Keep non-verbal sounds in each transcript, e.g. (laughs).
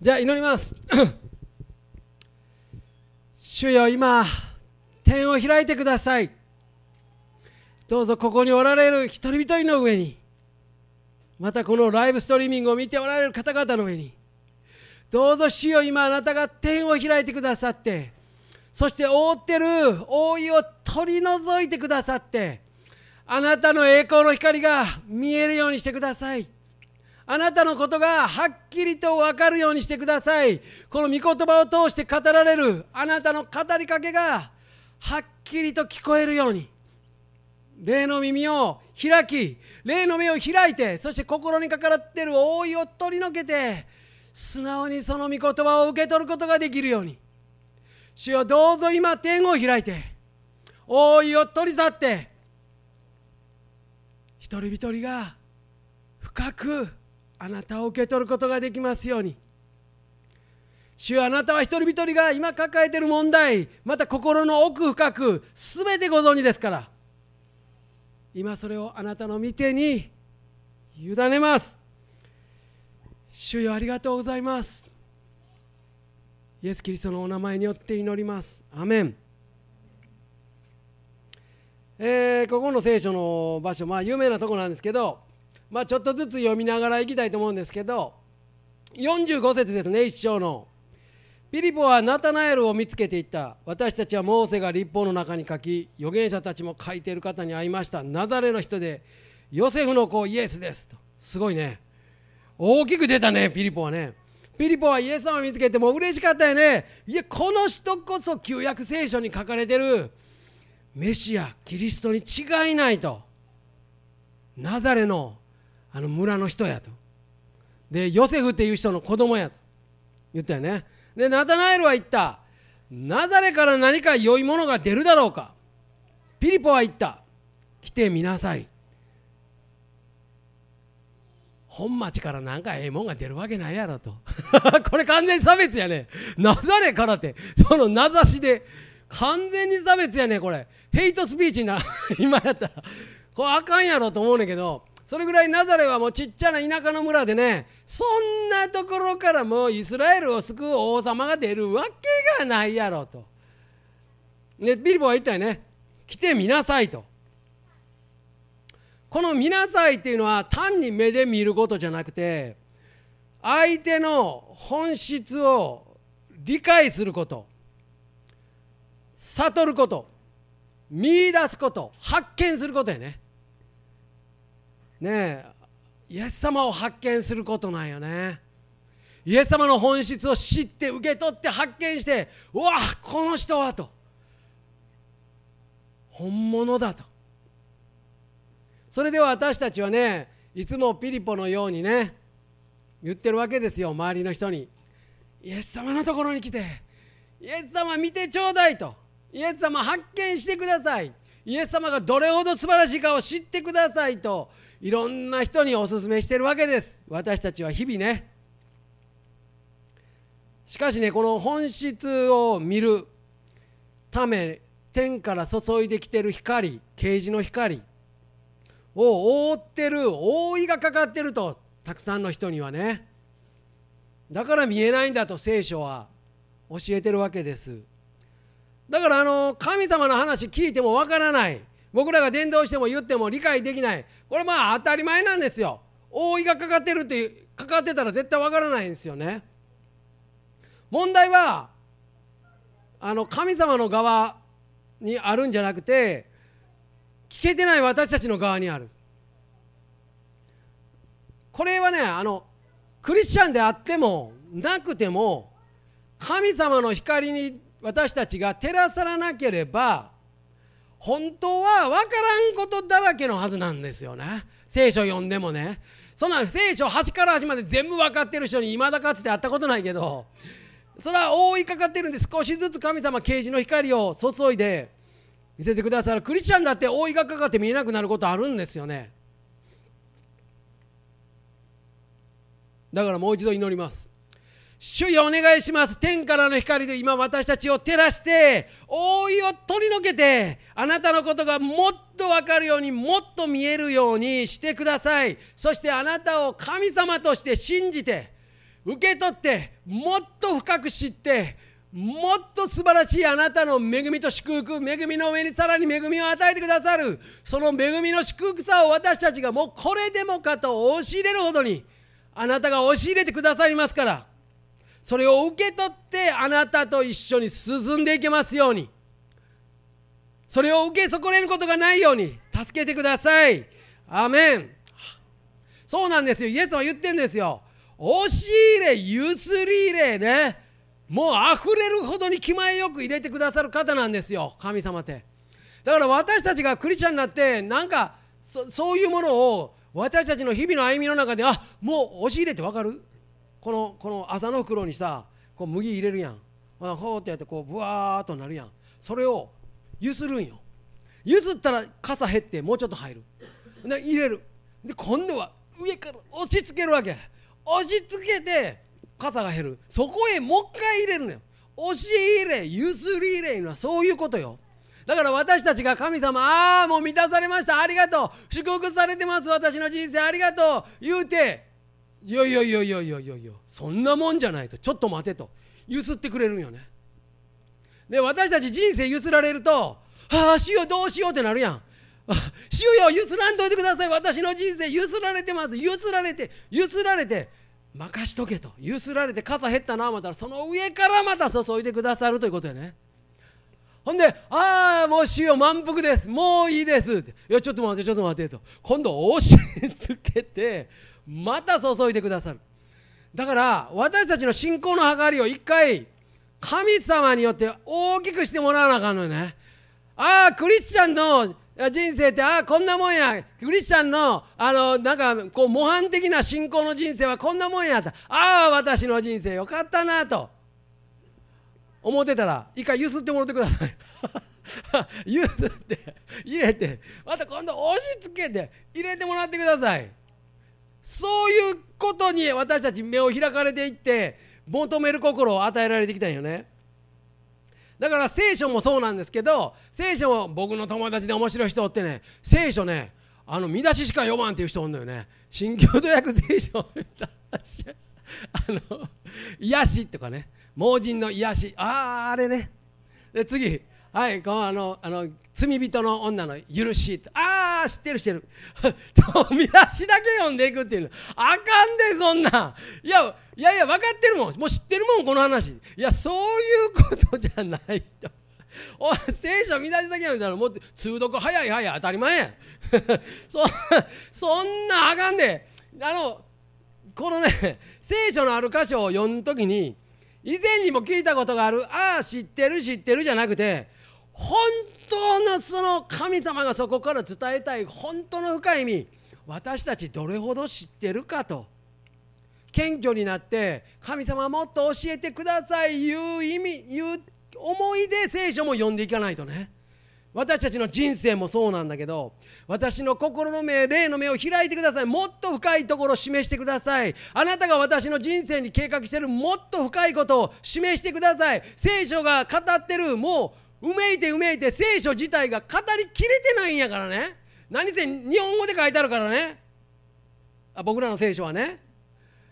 じゃあ祈ります。(coughs) 主よ今天を開いてください。どうぞここにおられる一人一人の上にまたこのライブストリーミングを見ておられる方々の上にどうぞ主よ今あなたが天を開いてくださってそして覆ってる覆いを取り除いてくださってあなたの栄光の光が見えるようにしてください。あなたのことがはっきりと分かるようにしてください。この御言葉を通して語られるあなたの語りかけがはっきりと聞こえるように。霊の耳を開き霊の目を開いてそして心にかからっている覆いを取り除けて素直にその御言葉を受け取ることができるように。主よどうぞ今天を開いて覆いを取り去って一人一人が深くあなたを受け取ることができますように。主あなたは一人一人が今抱えている問題また心の奥深く全てご存知ですから。今それをあなたの御手に委ねます。主よありがとうございます。イエス・キリストのお名前によって祈ります。アメン。えー、ここの聖書の場所まあ有名なとこなんですけどまあちょっとずつ読みながらいきたいと思うんですけど45節ですね一章の。ピリポはナタナエルを見つけていった。私たちはモーセが立法の中に書き預言者たちも書いている方に会いました。ナザレの人でヨセフの子イエスですと。すごいね。大きく出たねピリポはね。ピリポはイエス様を見つけても嬉しかったよね。いやこの人こそ旧約聖書に書かれてる。メシアキリストに違いないと。ナザレのあの村の人やと。でヨセフっていう人の子供やと。言ったよね。でナタナエルは言った。ナザレから何か良いものが出るだろうか。ピリポは言った。来てみなさい。本町からなんかええもんが出るわけないやろと。(laughs) これ完全に差別やね。ナザレからって。その名指しで。完全に差別やねこれ。ヘイトスピーチな (laughs) 今やったら。これあかんやろと思うねんけど。それぐらいナザレはもうちっちゃな田舎の村でねそんなところからもうイスラエルを救う王様が出るわけがないやろと。でビリボは言ったよね来てみなさいと。この「見なさい」っていうのは単に目で見ることじゃなくて相手の本質を理解すること悟ること見出すこと発見することやね。ねえイエス様を発見することなんよね。イエス様の本質を知って受け取って発見してうわこの人はと。本物だと。それでは私たちはねいつもピリポのようにね言ってるわけですよ周りの人に。イエス様のところに来てイエス様見てちょうだいと。イエス様発見してください。イエス様がどれほど素晴らしいかを知ってくださいと。いろんな人にお勧めしてるわけです。私たちは日々ね。しかしねこの本質を見るため天から注いできてる光啓示の光を覆ってる覆いがかかってるとたくさんの人にはね。だから見えないんだと聖書は教えてるわけです。だからあの神様の話聞いてもわからない。僕らが伝道しても言っても理解できない。これまあ当たり前なんですよ。覆いがかかってるってかかってたら絶対わからないんですよね。問題はあの神様の側にあるんじゃなくて聞けてない私たちの側にある。これはねあのクリスチャンであってもなくても神様の光に私たちが照らさらなければ本当は分からんことだらけのはずなんですよね。聖書読んでもね。そんな聖書端から端まで全部分かってる人にいまだかつて会ったことないけどそれは覆いかかってるんで少しずつ神様啓示の光を注いで見せてくださる。クリスチャンだって覆いがかかって見えなくなることあるんですよね。だからもう一度祈ります。主よお願いします。天からの光で今私たちを照らして覆いを取り除けてあなたのことがもっと分かるようにもっと見えるようにしてください。そしてあなたを神様として信じて受け取ってもっと深く知ってもっと素晴らしいあなたの恵みと祝福恵みの上にさらに恵みを与えてくださるその恵みの祝福さを私たちがもうこれでもかと押し入れるほどにあなたが押し入れてくださりますからそれを受け取ってあなたと一緒に進んでいけますように。それを受け損ねることがないように。助けてください。アメン。そうなんですよ。イエス様言ってんですよ。押し入れ譲り入れね。もう溢れるほどに気前よく入れてくださる方なんですよ。神様って。だから私たちがクリスチャンになってなんかそういうものを私たちの日々の歩みの中であもう押し入れって分かる？このこの朝の袋にさこう麦入れるやん。ほうってやってこうブワーっとなるやん。それをゆするんよ。ゆすったら傘減ってもうちょっと入る。で入れる。で今度は上から押し付けるわけ。押し付けて傘が減る。そこへもう一回入れるのよ。押し入れゆすり入れいうのはそういうことよ。だから私たちが神様ああもう満たされました。ありがとう。祝福されてます。私の人生ありがとう。言うていやいやいやいやいやいやいやそんなもんじゃないとちょっと待てとゆすってくれるんよね。で私たち人生ゆすられると「ああしようどうしよう」ってなるやん「しよよゆすらんといてください。私の人生ゆすられてます。ゆすられてゆすられて任しとけ」と。ゆすられて肩減ったな思ったらその上からまた注いでくださるということやね。ほんで「ああもう主よ満腹です。もういいです」「いやちょっと待ってちょっと待って」と。今度押し付けてまた注いでくださる。だから私たちの信仰の計りを一回神様によって大きくしてもらわなあかんのよね。ああクリスチャンの人生ってああこんなもんや。クリスチャンのあのなんかこう模範的な信仰の人生はこんなもんやと。ああ私の人生よかったなと。思ってたら一回ゆすってもらってください。(laughs) ゆすって入れてまた今度押し付けて入れてもらってください。そういうことに私たち目を開かれていって求める心を与えられてきたんよね。だから聖書もそうなんですけど聖書も僕の友達で面白い人ってね聖書ねあの見出ししか読まんっていう人おんのよね。新共同訳聖書。(laughs) あの癒しとかね。盲人の癒し。あああれね。で次。はいこのあのあの罪人の女の許しああ知ってる知ってる。見 (laughs) 出しだけ読んでいくっていうの。あかんでそんな。いやいやいや分かってるもん。もう知ってるもんこの話。いやそういうことじゃないと。(laughs) お聖書見出しだけ読んだらもう通読早い早い当たり前や。(laughs) そそんなあかんで。あのこのね聖書のある箇所を読む時に以前にも聞いたことがある。ああ知ってる知ってるじゃなくて本当のその神様がそこから伝えたい本当の深い意味私たちどれほど知ってるかと。謙虚になって神様もっと教えてくださいいう意味いう思いで聖書も読んでいかないとね。私たちの人生もそうなんだけど私の心の目霊の目を開いてください。もっと深いところを示してください。あなたが私の人生に計画してるもっと深いことを示してください。聖書が語ってるもううめいてうめいて聖書自体が語りきれてないんやからね。何せ日本語で書いてあるからね。あ僕らの聖書はね。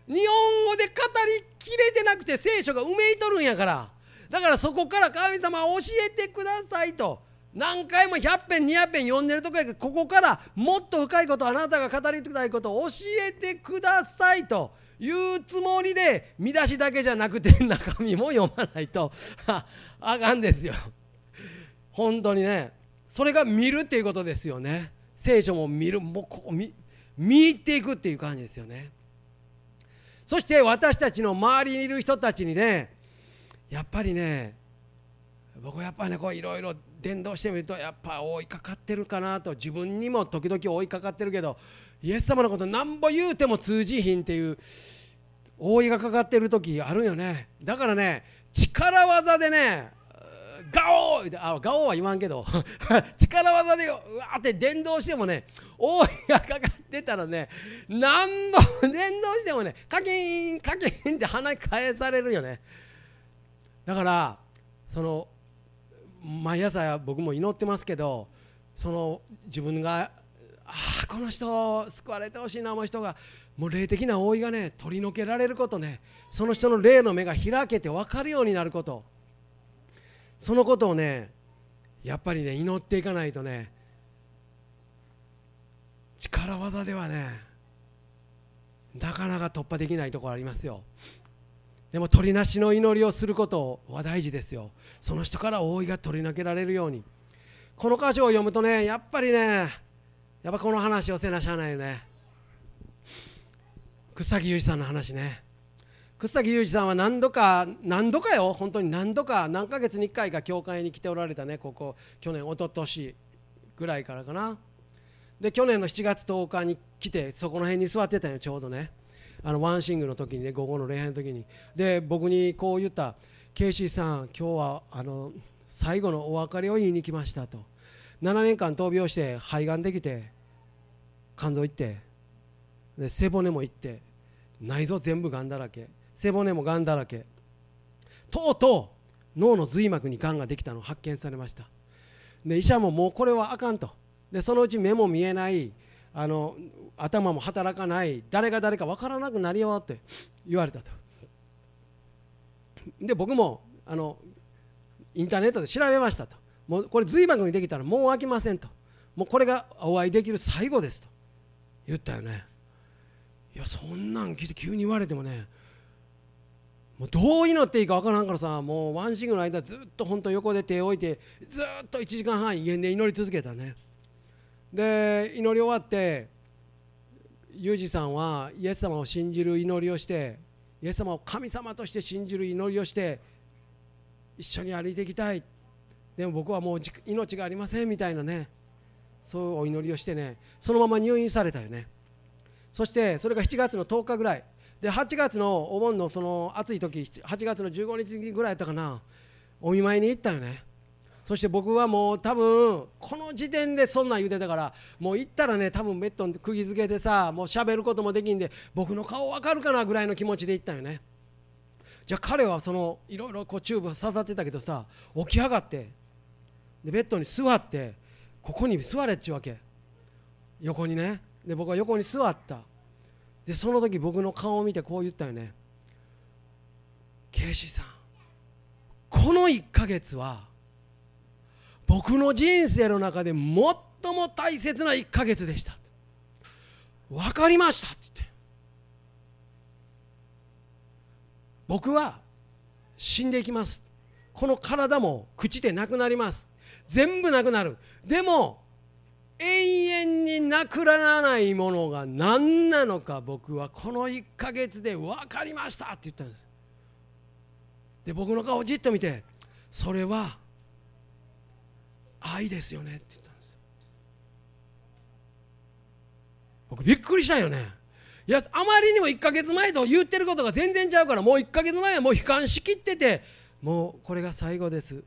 日本語で語りきれてなくて聖書がうめいとるんやから。だからそこから神様教えてくださいと。何回も100遍200遍読んでるとこやけどここからもっと深いことあなたが語りたいことを教えてくださいと。いうつもりで見出しだけじゃなくて中身も読まないと。(laughs) あかんですよ。本当にねそれが見るっていうことですよね。聖書も見るもうこう見見入っていくっていう感じですよね。そして私たちの周りにいる人たちにねやっぱりね僕やっぱねこういろいろ伝道してみるとやっぱ追いかかってるかなと。自分にも時々追いかかってるけどイエス様のことなんぼ言うても通じひんっていう覆いがかかってる時あるよね。だからね力技でねガオー！あガオーは言わんけど (laughs) 力技でうわーって伝動してもね大いがかかってたらね何度伝動してもねカキンカキンって鼻返されるよね。だからその毎朝僕も祈ってますけどその自分がああこの人救われてほしいな思う人がもう霊的な覆いがね取り除けられることねその人の霊の目が開けて分かるようになること。そのことをねやっぱりね祈っていかないとね力技ではねなかなか突破できないところありますよ。でも取りなしの祈りをすることは大事ですよ。その人から覆いが取り除けられるように。この箇所を読むとねやっぱりねやっぱこの話をせなしゃあないよね。楠崎裕二さんの話ね。楠崎裕二さんは何度か何度かよ。本当に何度か何ヶ月に1回か教会に来ておられたね。ここ去年一昨年ぐらいからかな。で去年の7月10日に来てそこの辺に座ってたよちょうどね。あのワンシングの時にね午後の礼拝の時に。で僕にこう言った「ケイシーさん今日はあの最後のお別れを言いに来ました」と。7年間闘病して肺がんできて肝臓いって。で背骨もいって。内臓全部がんだらけ。背骨もがんだらけ。とうとう脳の髄膜にがんができたのを発見されました。で医者ももうこれはあかんと。でそのうち目も見えないあの頭も働かない誰が誰か分からなくなりよって言われたと。で僕もあのインターネットで調べましたと。もうこれ髄膜にできたらもう飽きませんと。もうこれがお会いできる最後ですと言ったよね。いやそんなん聞いて急に言われてもねもうどう祈っていいか分からんからさもうワンシングの間ずっと本当横で手を置いてずっと1時間半威厳で祈り続けたね。で祈り終わってユージさんはイエス様を信じる祈りをしてイエス様を神様として信じる祈りをして一緒に歩いていきたい。でも僕はもう命がありませんみたいなね。そういうお祈りをしてね。そのまま入院されたよね。そしてそれが7月の10日ぐらい。で8月のお盆のその暑い時8月の15日ぐらいやったかな。お見舞いに行ったよね。そして僕はもう多分この時点でそんなん言うてたからもう行ったらね多分ベッドに釘付けてさもう喋ることもできんで僕の顔わかるかなぐらいの気持ちで行ったよね。じゃあ彼はそのいろいろこうチューブ刺さってたけどさ起き上がってでベッドに座ってここに座れっちゅうわけ。横にね。で僕は横に座った。でその時僕の顔を見てこう言ったよね「ケイシーさんこの1ヶ月は僕の人生の中で最も大切な1ヶ月でした」分かりました」って言って。僕は死んでいきます。この体も朽ちてなくなります。全部なくなる。でも永遠になくならないものが何なのか僕はこの1ヶ月で分かりましたって言ったんです。で僕の顔をじっと見てそれは愛ですよねって言ったんです。僕びっくりしたよね。いやあまりにも1ヶ月前と言ってることが全然ちゃうからもう1ヶ月前はもう悲観しきっててもうこれが最後です。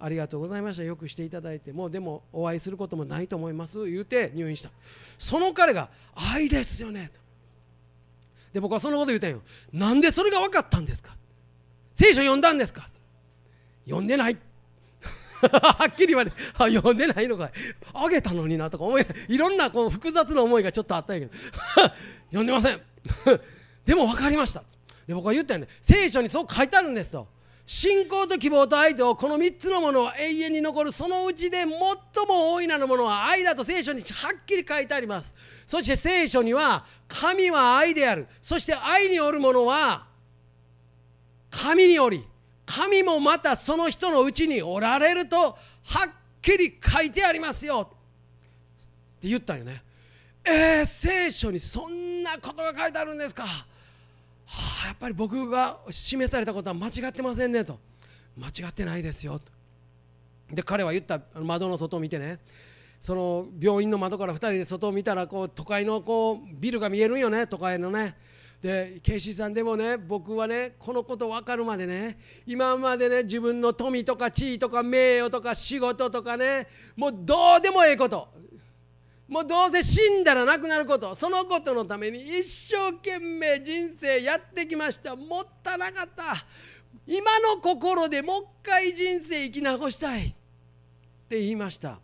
ありがとうございました。よくしていただいて。もうでもお会いすることもないと思います。言うて入院した。その彼が「愛ですよね」とで僕はそのこと言うたんよ。なんでそれが分かったんですか。聖書読んだんですか。読んでない。(laughs) はっきり言われあ読んでないのかい。あげたのになとか思いいろんなこう複雑な思いがちょっとあったんやけど。(laughs) 読んでません。(laughs) でも分かりました。で僕は言ったよね。聖書にそう書いてあるんですと。信仰と希望と愛とこの3つのものは永遠に残るそのうちで最も大いなるものは愛だと聖書にはっきり書いてあります。そして聖書には神は愛である。そして愛によるものは神により神もまたその人のうちにおられるとはっきり書いてありますよ。って言ったよね。えー、聖書にそんなことが書いてあるんですか。はあ、やっぱり僕が示されたことは間違ってませんねと。間違ってないですよと。で彼は言った窓の外を見てね。その病院の窓から2人で外を見たらこう都会のこうビルが見えるよね。都会のね。でケイシーさんでもね僕はねこのこと分かるまでね今までね自分の富とか地位とか名誉とか仕事とかねもうどうでもええこと。もうどうせ死んだらなくなることそのことのために一生懸命人生やってきました。もったなかった。今の心でもう一回人生生き直したい。って言いました。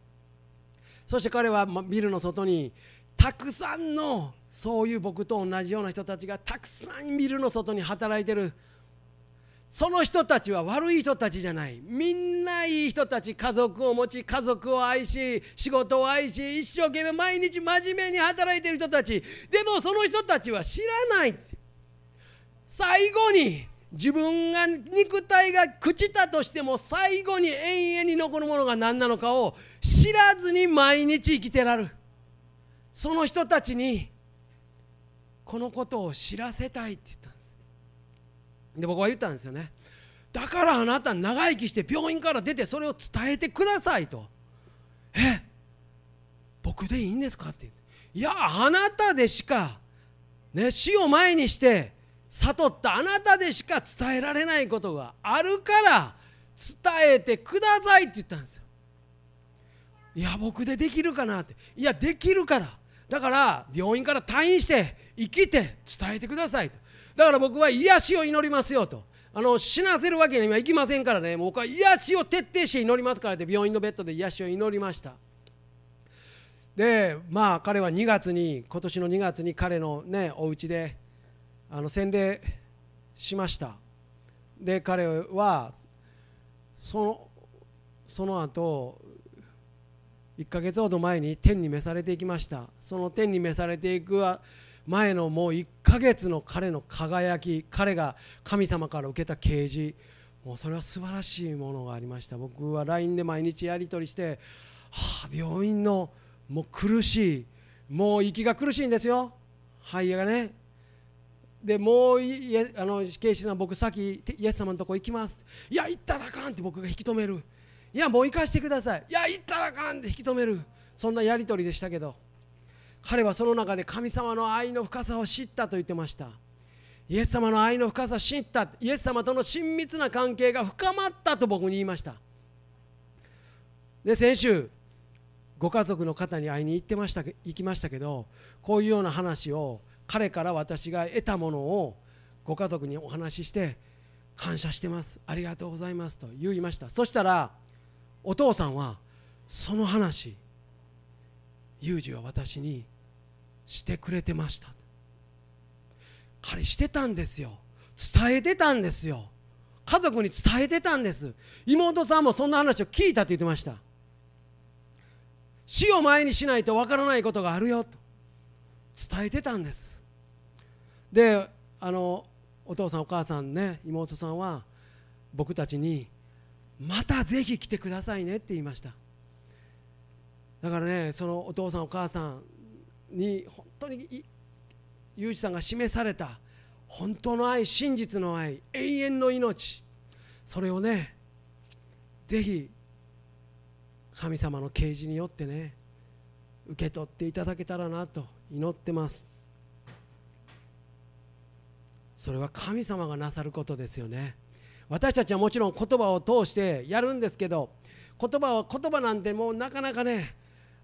そして彼はビルの外にたくさんのそういう僕と同じような人たちがたくさんビルの外に働いてる。その人たちは悪い人たちじゃない。みんないい人たち家族を持ち家族を愛し仕事を愛し一生懸命毎日真面目に働いてる人たち。でもその人たちは知らない。最後に自分が肉体が朽ちたとしても最後に永遠に残るものが何なのかを知らずに毎日生きてらる。その人たちにこのことを知らせたいって言ったで僕は言ったんですよねだからあなた長生きして病院から出てそれを伝えてくださいとえ？僕でいいんですか？っていやあなたでしか、ね、死を前にして悟ったあなたでしか伝えられないことがあるから伝えてくださいって言ったんですよいや僕でできるかな？っていやできるから。だから病院から退院して生きて伝えてくださいと。だから僕は癒しを祈りますよと。あの死なせるわけにはいきませんからね。僕は癒しを徹底して祈りますからって病院のベッドで癒しを祈りました。でまあ彼は2月に今年の2月に彼のねお家であの洗礼しました。で彼はそのその後1ヶ月ほど前に天に召されていきました。その天に召されていく前のもう1ヶ月の彼の輝き彼が神様から受けた啓示。もうそれは素晴らしいものがありました。僕は LINE で毎日やり取りして、はあ、病院のもう苦しいもう息が苦しいんですよ。肺がね。でもういあの警視さん僕先イエス様のとこ行きます。いや行ったらあかんって僕が引き止める。いやもう行かしてください。いや行ったらあかんって引き止める。そんなやり取りでしたけど。彼はその中で神様の愛の深さを知ったと言ってました。イエス様の愛の深さを知った。イエス様との親密な関係が深まったと僕に言いました。で先週ご家族の方に会いに行ってました行きましたけどこういうような話を彼から私が得たものをご家族にお話しして感謝してます。ありがとうございます。と言いました。そしたらお父さんはその話ユージは私にしてくれてました。彼してたんですよ。伝えてたんですよ。家族に伝えてたんです。妹さんもそんな話を聞いたって言ってました。死を前にしないとわからないことがあるよと。伝えてたんです。であのお父さんお母さんね妹さんは僕たちにまたぜひ来てくださいねって言いました。だからねそのお父さんお母さんに本当にユージさんが示された本当の愛真実の愛永遠の命。それをねぜひ神様の啓示によってね受け取っていただけたらなと祈ってます。それは神様がなさることですよね。私たちはもちろん言葉を通してやるんですけど言葉は言葉なんてもうなかなかね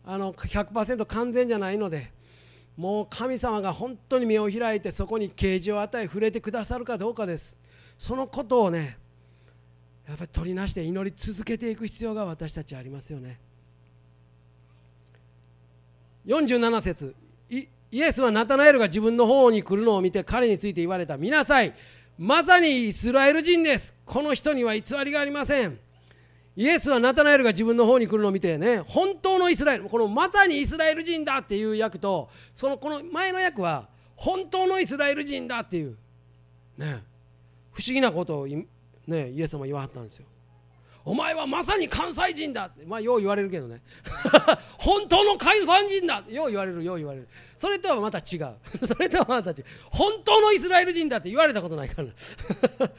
あの100%完全じゃないのでもう神様が本当に目を開いてそこに啓示を与え触れてくださるかどうかです。そのことをねやっぱり取りなして祈り続けていく必要が私たちありますよね。47節イエスはナタナエルが自分の方に来るのを見て彼について言われた。見なさい。まさにイスラエル人です。この人には偽りがありません。イエスはナタナエルが自分の方に来るのを見てね本当のイスラエルこのまさにイスラエル人だっていう役とそのこの前の役は本当のイスラエル人だっていうね不思議なことをねイエス様言わはったんですよ。お前はまさに関西人だってまあよう言われるけどね。(laughs) 本当の関西人だよう言われるよう言われる。それとはまた違う。(laughs) それとはまた違う。本当のイスラエル人だって言われたことないから。(laughs)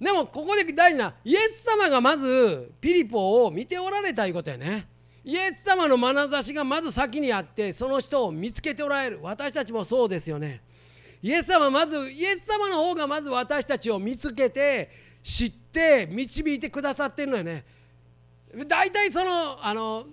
でもここで大事なイエス様がまずピリポを見ておられたいうことやね。イエス様の眼差しがまず先にあってその人を見つけておられる。私たちもそうですよね。イエス様まずイエス様の方がまず私たちを見つけて知って導いてくださってるのよね。大体そのあの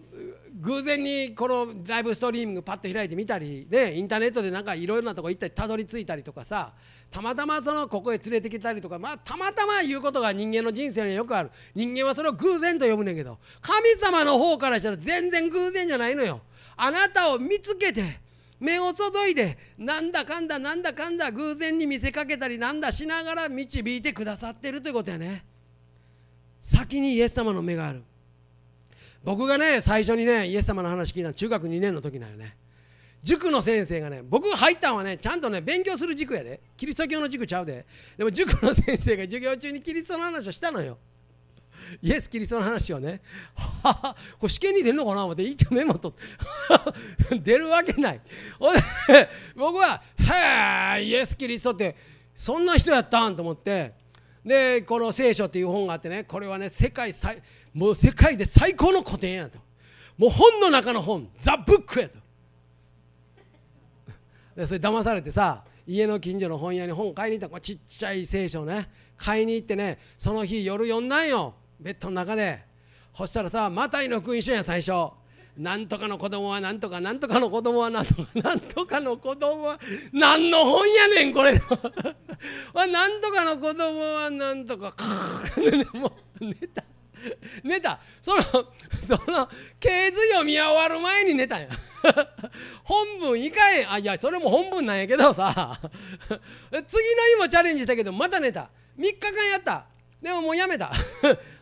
偶然にこのライブストリーミングパッと開いてみたりねインターネットでなんかいろいろなとこ行ったりたどり着いたりとかさたまたまそのここへ連れてきたりとかまあたまたま言うことが人間の人生によくある。人間はそれを偶然と呼ぶねんけど神様の方からしたら全然偶然じゃないのよ。あなたを見つけて目を注いでなんだかんだなんだかんだ偶然に見せかけたりなんだしながら導いてくださってるということやね。先にイエス様の目がある。僕がね最初にねイエス様の話聞いたの中学2年の時なんよね。塾の先生がね僕が入ったんはねちゃんとね勉強する塾やで。キリスト教の塾ちゃうで。でも塾の先生が授業中にキリストの話をしたのよ。イエス・キリストの話をね。これ試験に出るのかな思って一応メモと (laughs) 出るわけない。ほんで僕は「へえイエス・キリストってそんな人やったん?」と思って。でこの「聖書」っていう本があってねこれはね世界最もう世界で最高の古典やと。もう本の中の本ザ・ブックやと。でそれ騙されてさ家の近所の本屋に本買いに行った。ちっちゃい聖書ね。買いに行ってねその日夜読んだんよ。ベッドの中で。そしたらさマタイの福音書や最初。なんとかの子供はなんとかなんとかの子供はなんとかなんとかの子供は何の本やねんこれ。なんとかの子供はなんとか。(laughs) (laughs) もう寝た。寝た。その (laughs) その経図読み終わる前に寝たんや。(laughs) 本文いかへん。あいやそれも本文なんやけどさ。(laughs) 次の日もチャレンジしたけどまた寝た。3日間やった。でももうやめた。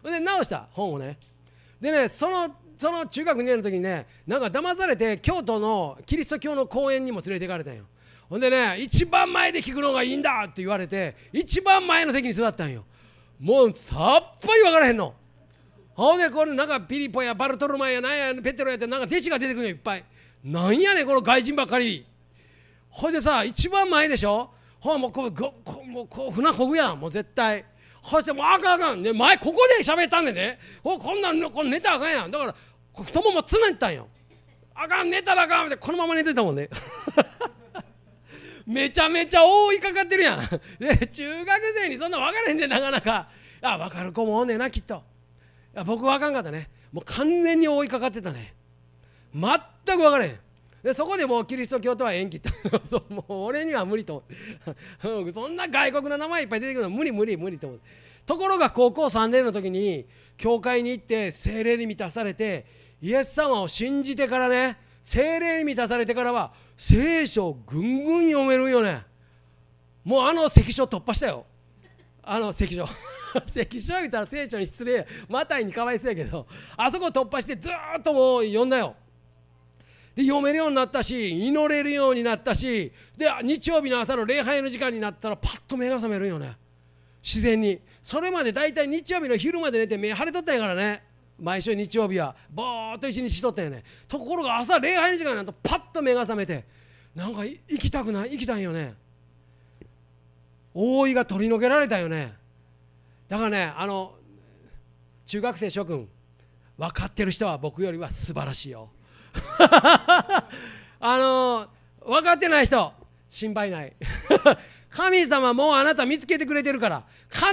で直した。本をね。でねそのその中学2年の時にねなんか騙されて京都のキリスト教の公園にも連れて行かれたんよ。ほんでね一番前で聞くのがいいんだって言われて一番前の席に座ったんよ。もうさっぱり分からへんの。ほんでこれなんかピリポやバルトルマやなんやペテロやってなんか弟子が出てくるのいっぱい。なんやねんこの外人ばっかり。ほいでさ一番前でしょ？ほらもうこうごこもうこう船こぐやん。もう絶対。そしてもうあかんあかん、ね、前ここで喋ったんでね。おこんなんこ寝たらあかんやん。だから太ももつねったんよ。あかん寝たらあかん。ってこのまま寝てたもんね。(laughs) めちゃめちゃ覆いかかってるやん。で中学生にそんな分からへんでなかなか。あ分かる子もおんねんなきっと。いや僕分かんかったね。もう完全に覆いかかってたね。全く分からへん。でそこでもうキリスト教とは縁切ったもう俺には無理と思って。(laughs) そんな外国の名前いっぱい出てくるの無理無理無理と思って。ところが高校3年の時に教会に行って精霊に満たされてイエス様を信じてからね精霊に満たされてからは聖書をぐんぐん読めるよね。もうあの関所突破したよ。あの関所。(laughs) 関所言ったら聖書に失礼。マタイにかわいそうやけどあそこ突破してずっともう読んだよ。で読めるようになったし祈れるようになったし。で日曜日の朝の礼拝の時間になったらパッと目が覚めるよね。自然に。それまで大体日曜日の昼まで寝て目腫れとったんやからね。毎週日曜日はぼーっと一日しとったよね。ところが朝礼拝の時間になるとパッと目が覚めてなんか行きたくない行きたいよね。覆いが取り除けられたよね。だからねあの中学生諸君分かってる人は僕よりは素晴らしいよ。(laughs) あの分かってない人心配ない。(laughs) 神様もうあなた見つけてくれてるから必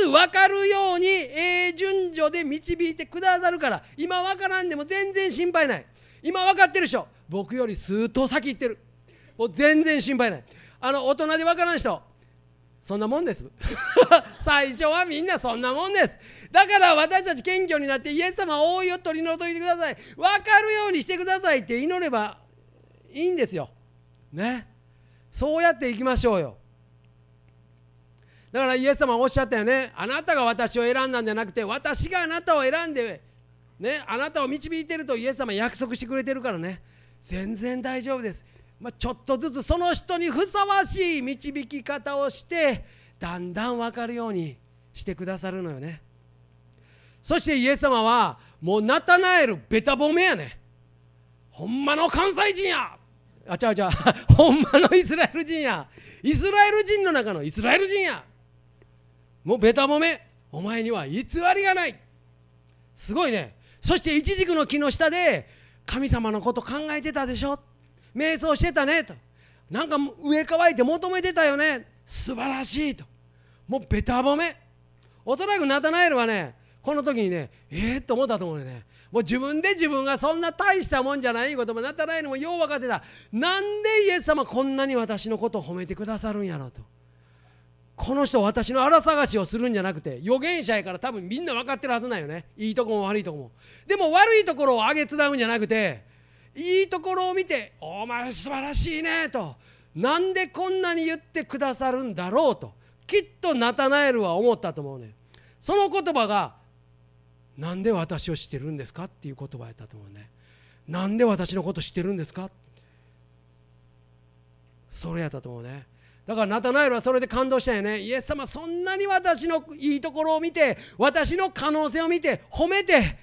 ず分かるようにええ順序で導いてくださるから今分からんでも全然心配ない。今分かってる人僕よりすーっと先行ってる。もう全然心配ない。あの大人で分からん人そんなもんです。(laughs) 最初はみんなそんなもんです。だから私たち謙虚になってイエス様をいを取り除いてください。分かるようにしてくださいって祈ればいいんですよ。ね。そうやっていきましょうよ。だからイエス様おっしゃったよね。あなたが私を選んだんじゃなくて私があなたを選んでねあなたを導いてるとイエス様約束してくれてるからね。全然大丈夫です、まあ、ちょっとずつその人にふさわしい導き方をしてだんだん分かるようにしてくださるのよね。そしてイエス様はもうナタナエルベタ褒めやね。ほんまの関西人や。あちゃうちゃう。(laughs) ほんまのイスラエル人や。イスラエル人の中のイスラエル人や。もうベタ褒めお前には偽りがない。すごいね。そしてイチジクの木の下で神様のこと考えてたでしょ。瞑想してたねと。なんか上乾いて求めてたよね。素晴らしいと。もうベタ褒め。おそらくナタナエルはねこの時にねええー、と思ったと思うね。もう自分で自分がそんな大したもんじゃないこともなったないのもよう分かってた。なんでイエス様こんなに私のことを褒めてくださるんやろと。この人私の荒探しをするんじゃなくて預言者やから多分みんな分かってるはずなんよね。いいとこも悪いとこも。でも悪いところをあげつらうんじゃなくていいところを見て「お前素晴らしいね」と「なんでこんなに言ってくださるんだろう」と。きっとナタナエルは思ったと思うねその言葉が「なんで私を知ってるんですか?」っていう言葉やったと思うねなんで私のこと知ってるんですか？それやったと思うねだからナタナエルはそれで感動したよね。イエス様そんなに私のいいところを見て私の可能性を見て褒めて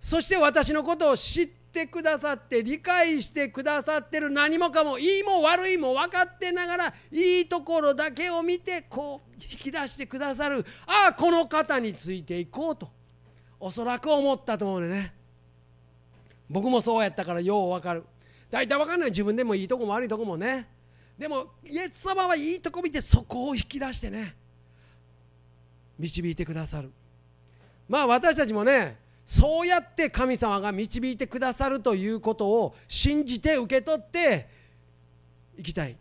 そして私のことを知っててくださって理解してくださってる何もかもいいも悪いも分かってながらいいところだけを見てこう引き出してくださるああこの方についていこうとおそらく思ったと思うね。僕もそうやったからよう分かる。大体分かんない。自分でもいいとこも悪いとこもね。でもイエス様はいいとこ見てそこを引き出してね。導いてくださる。まあ私たちもねそうやって神様が導いてくださるということを信じて受け取っていきたい。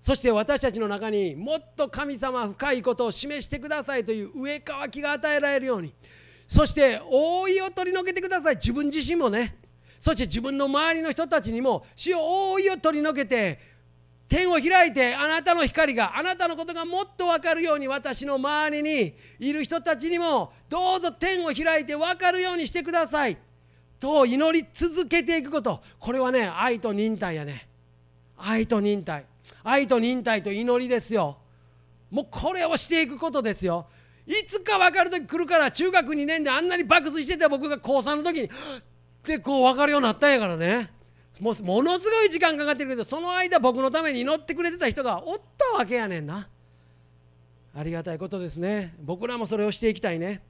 そして私たちの中にもっと神様深いことを示してくださいという上かきが与えられるように。そして覆いを取り除けてください。自分自身もね。そして自分の周りの人たちにも死を覆いを取り除けて天を開いてあなたの光があなたのことがもっと分かるように私の周りにいる人たちにもどうぞ天を開いて分かるようにしてください。と祈り続けていくこと。これはね愛と忍耐やね。愛と忍耐。愛と忍耐と祈りですよ。もうこれをしていくことですよ。いつか分かる時来るから中学2年であんなに爆睡してた僕が高3の時にってこう分かるようになったんやからね。もうものすごい時間かかってるけどその間僕のために祈ってくれてた人がおったわけやねんな。ありがたいことですね。僕らもそれをしていきたいね。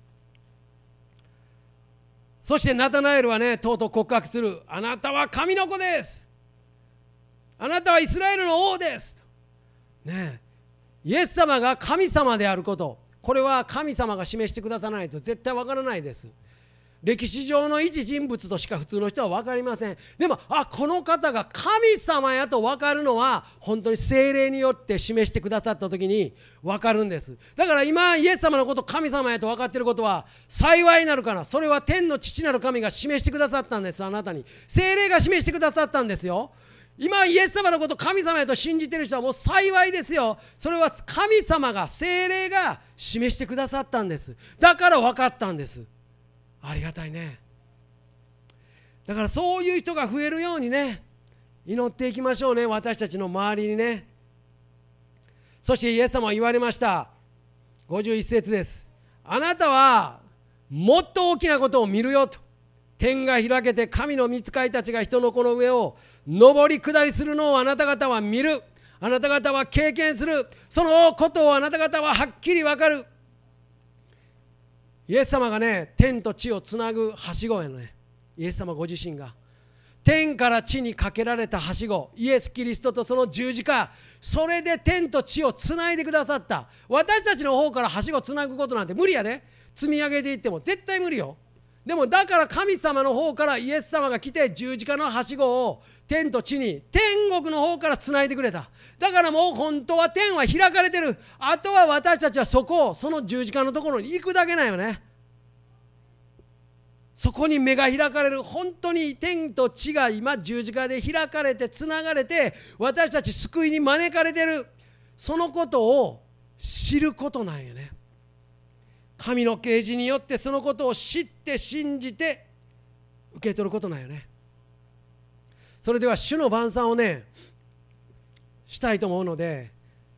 そしてナタナエルはねとうとう告白する。あなたは神の子です。あなたはイスラエルの王です。ねイエス様が神様であること。これは神様が示してくださらないと絶対わからないです。歴史上の一人物としか普通の人は分かりません。でもあこの方が神様やと分かるのは本当に精霊によって示してくださった時に分かるんです。だから今イエス様のこと神様やと分かってることは幸いなるからそれは天の父なる神が示してくださったんです。あなたに。精霊が示してくださったんですよ。今イエス様のこと神様やと信じてる人はもう幸いですよ。それは神様が精霊が示してくださったんです。だから分かったんです。ありがたいね。だからそういう人が増えるようにね祈っていきましょうね私たちの周りにね。そしてイエス様は言われました。51節です。あなたはもっと大きなことを見るよと。天が開けて神の御使いたちが人の子の上を上り下りするのをあなた方は見る。あなた方は経験する。そのことをあなた方ははっきり分かる。イエス様がね天と地をつなぐはしごやのね。イエス様ご自身が。天から地にかけられたはしご。イエス・キリストとその十字架。それで天と地をつないでくださった。私たちの方からはしごつなぐことなんて無理やで。積み上げていっても絶対無理よ。でもだから神様の方からイエス様が来て十字架のはしごを天と地に天国の方からつないでくれた。だからもう本当は天は開かれてる。あとは私たちはそこをその十字架のところに行くだけなんよね。そこに目が開かれる。本当に天と地が今十字架で開かれてつながれて私たち救いに招かれてる。そのことを知ることなんよね。神の啓示によってそのことを知って信じて受け取ることなんよね。それでは主の晩餐をねしたいと思うので